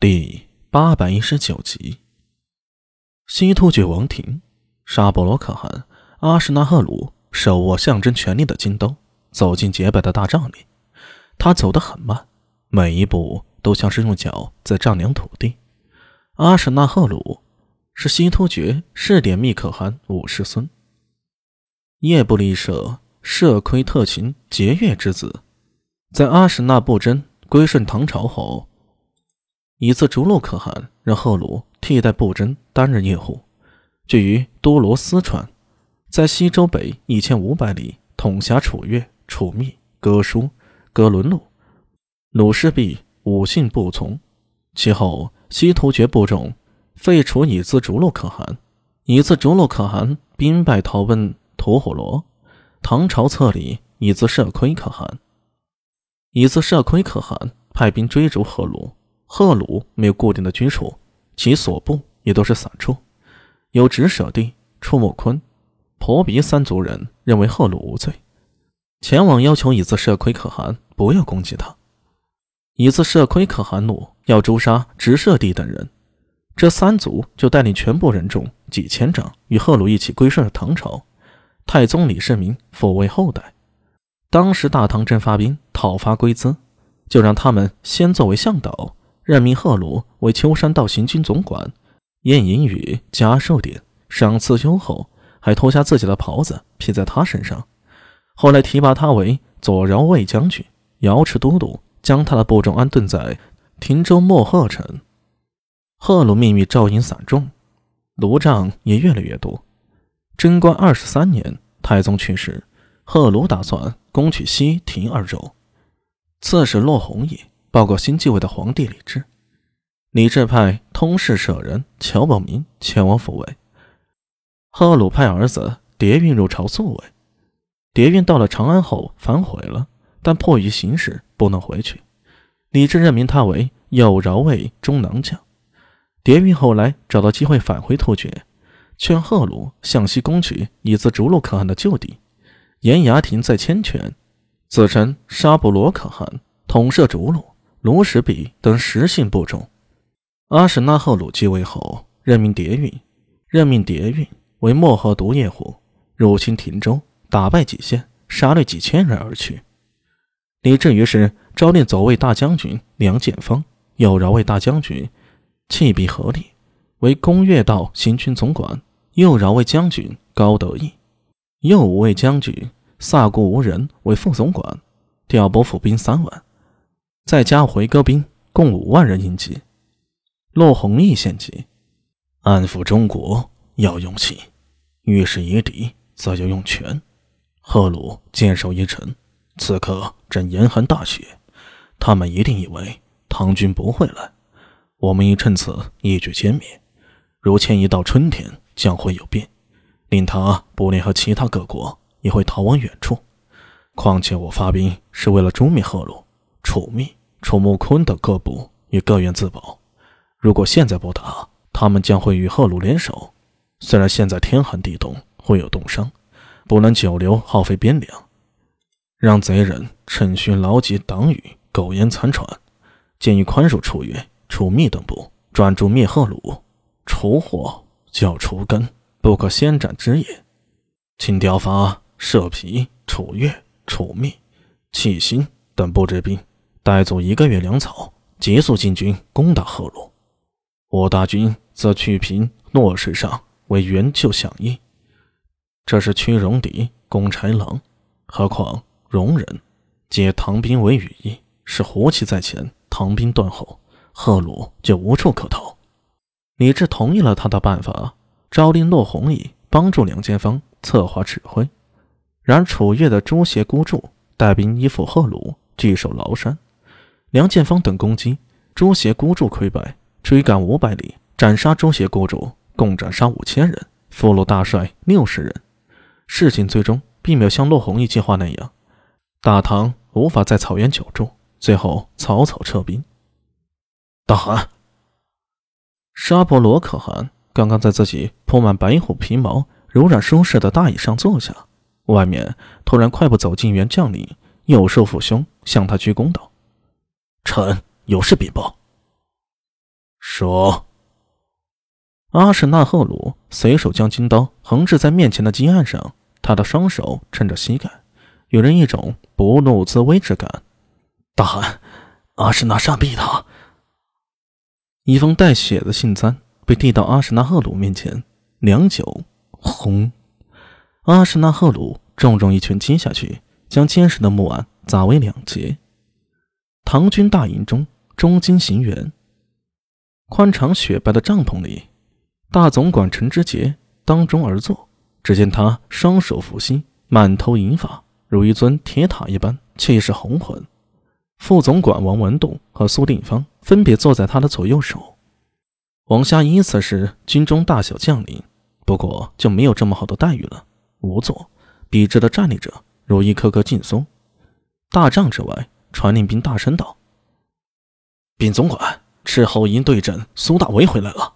第八百一十九集，西突厥王庭，沙博罗可汗阿什纳赫鲁手握象征权力的金刀，走进洁白的大帐里。他走得很慢，每一步都像是用脚在丈量土地。阿什纳赫鲁是西突厥试点密可汗五世孙，叶布利舍舍亏特勤节月之子，在阿什纳布真归顺唐朝后。以次逐鹿可汗让赫鲁替代布真担任业务，居于多罗斯川，在西周北一千五百里统辖楚越、楚密、哥舒、哥伦路、鲁氏璧五姓部从。其后，西突厥部众废除以次逐鹿可汗，以次逐鹿可汗兵败逃奔吐火罗，唐朝册立以次社亏可汗。以次社亏可汗派兵追逐赫鲁。赫鲁没有固定的居处，其所部也都是散处。有直舍地、出木坤、婆鼻三族人认为赫鲁无罪，前往要求以次社亏可汗不要攻击他。以次社亏可汗怒，要诛杀直舍地等人。这三族就带领全部人众几千丈，与赫鲁一起归顺了唐朝。太宗李世民抚慰后代，当时大唐正发兵讨伐龟兹，就让他们先作为向导。任命赫鲁为秋山道行军总管，宴饮与加寿典，赏赐优厚，还脱下自己的袍子披在他身上。后来提拔他为左饶卫将军、瑶池都督，将他的部众安顿在汀州莫贺城。赫鲁命运照应散众，卢帐也越来越多。贞观二十三年，太宗去世，赫鲁打算攻取西庭二州。刺史骆弘也。报告新继位的皇帝李治，李治派通事舍人乔宝明前往抚慰。赫鲁派儿子叠运入朝宿卫。叠运到了长安后反悔了，但迫于形势不能回去。李治任命他为右饶卫中郎将。叠运后来找到机会返回突厥，劝赫鲁向西攻取以自逐鹿可汗的旧地。严牙亭在千泉，自称沙布罗可汗，统摄逐鹿。卢什比等十姓部众，阿史那赫鲁继位后，任命迭运，任命迭运为漠河独业户，入侵廷州，打败几县，杀掠几千人而去。李治于是招令左卫大将军梁建方、右饶卫大将军弃必合力为攻越道行军总管，右饶卫将军高德义、右五卫将军萨固无人为副总管，调拨府兵三万。再加回戈兵共五万人应急。骆弘毅献计：安抚中国要用气，遇事以敌则要用权。赫鲁坚守一城，此刻正严寒大雪，他们一定以为唐军不会来。我们应趁此一举歼灭。如迁移到春天，将会有变，令他不联合其他各国，也会逃往远处。况且我发兵是为了诛灭赫鲁，楚灭。楚穆坤的各部也各愿自保。如果现在不打，他们将会与赫鲁联手。虽然现在天寒地冻，会有冻伤，不能久留耗费边粮，让贼人趁虚牢记党羽，苟延残喘。建议宽恕楚越、楚密等部，专注灭赫鲁。除祸就要除根，不可先斩枝叶。请调发射皮、楚越、楚密、弃心等部之兵。带足一个月粮草，急速进军攻打赫鲁。我大军则去平洛水上为援救响应。这是屈戎狄攻豺狼，何况戎人借唐兵为羽翼，是胡骑在前，唐兵断后，赫鲁就无处可逃。李治同意了他的办法，招令骆弘毅帮助梁建方策划指挥。然楚越的朱邪孤注带兵依附赫鲁，据守崂山。梁建芳等攻击，朱邪孤注溃败，追赶五百里，斩杀朱邪孤注，共斩杀五千人，俘虏大帅六十人。事情最终并没有像骆弘毅计划那样，大唐无法在草原久住，最后草草撤兵。大汗，沙婆罗可汗刚刚在自己铺满白虎皮毛、柔软舒适的大椅上坐下，外面突然快步走进一员将领，右手抚胸，向他鞠躬道。臣有事禀报。说。阿什纳赫鲁随手将金刀横置在面前的金案上，他的双手撑着膝盖，有人一种不怒自威之感。大汗，阿什纳沙逼他。一封带血的信簪被递到阿什纳赫鲁面前，良久，轰！阿什纳赫鲁重重一拳击下去，将坚实的木案砸为两截。唐军大营中，中京行辕，宽敞雪白的帐篷里。大总管陈之杰当中而坐，只见他双手扶膝，满头银发，如一尊铁塔一般，气势宏浑。副总管王文栋和苏定方分别坐在他的左右手。王瞎依次是军中大小将领，不过就没有这么好的待遇了，无座，笔直的站立着，如一颗颗劲松。大帐之外，传令兵大声道：“禀总管，斥候营对阵苏大为回来了。”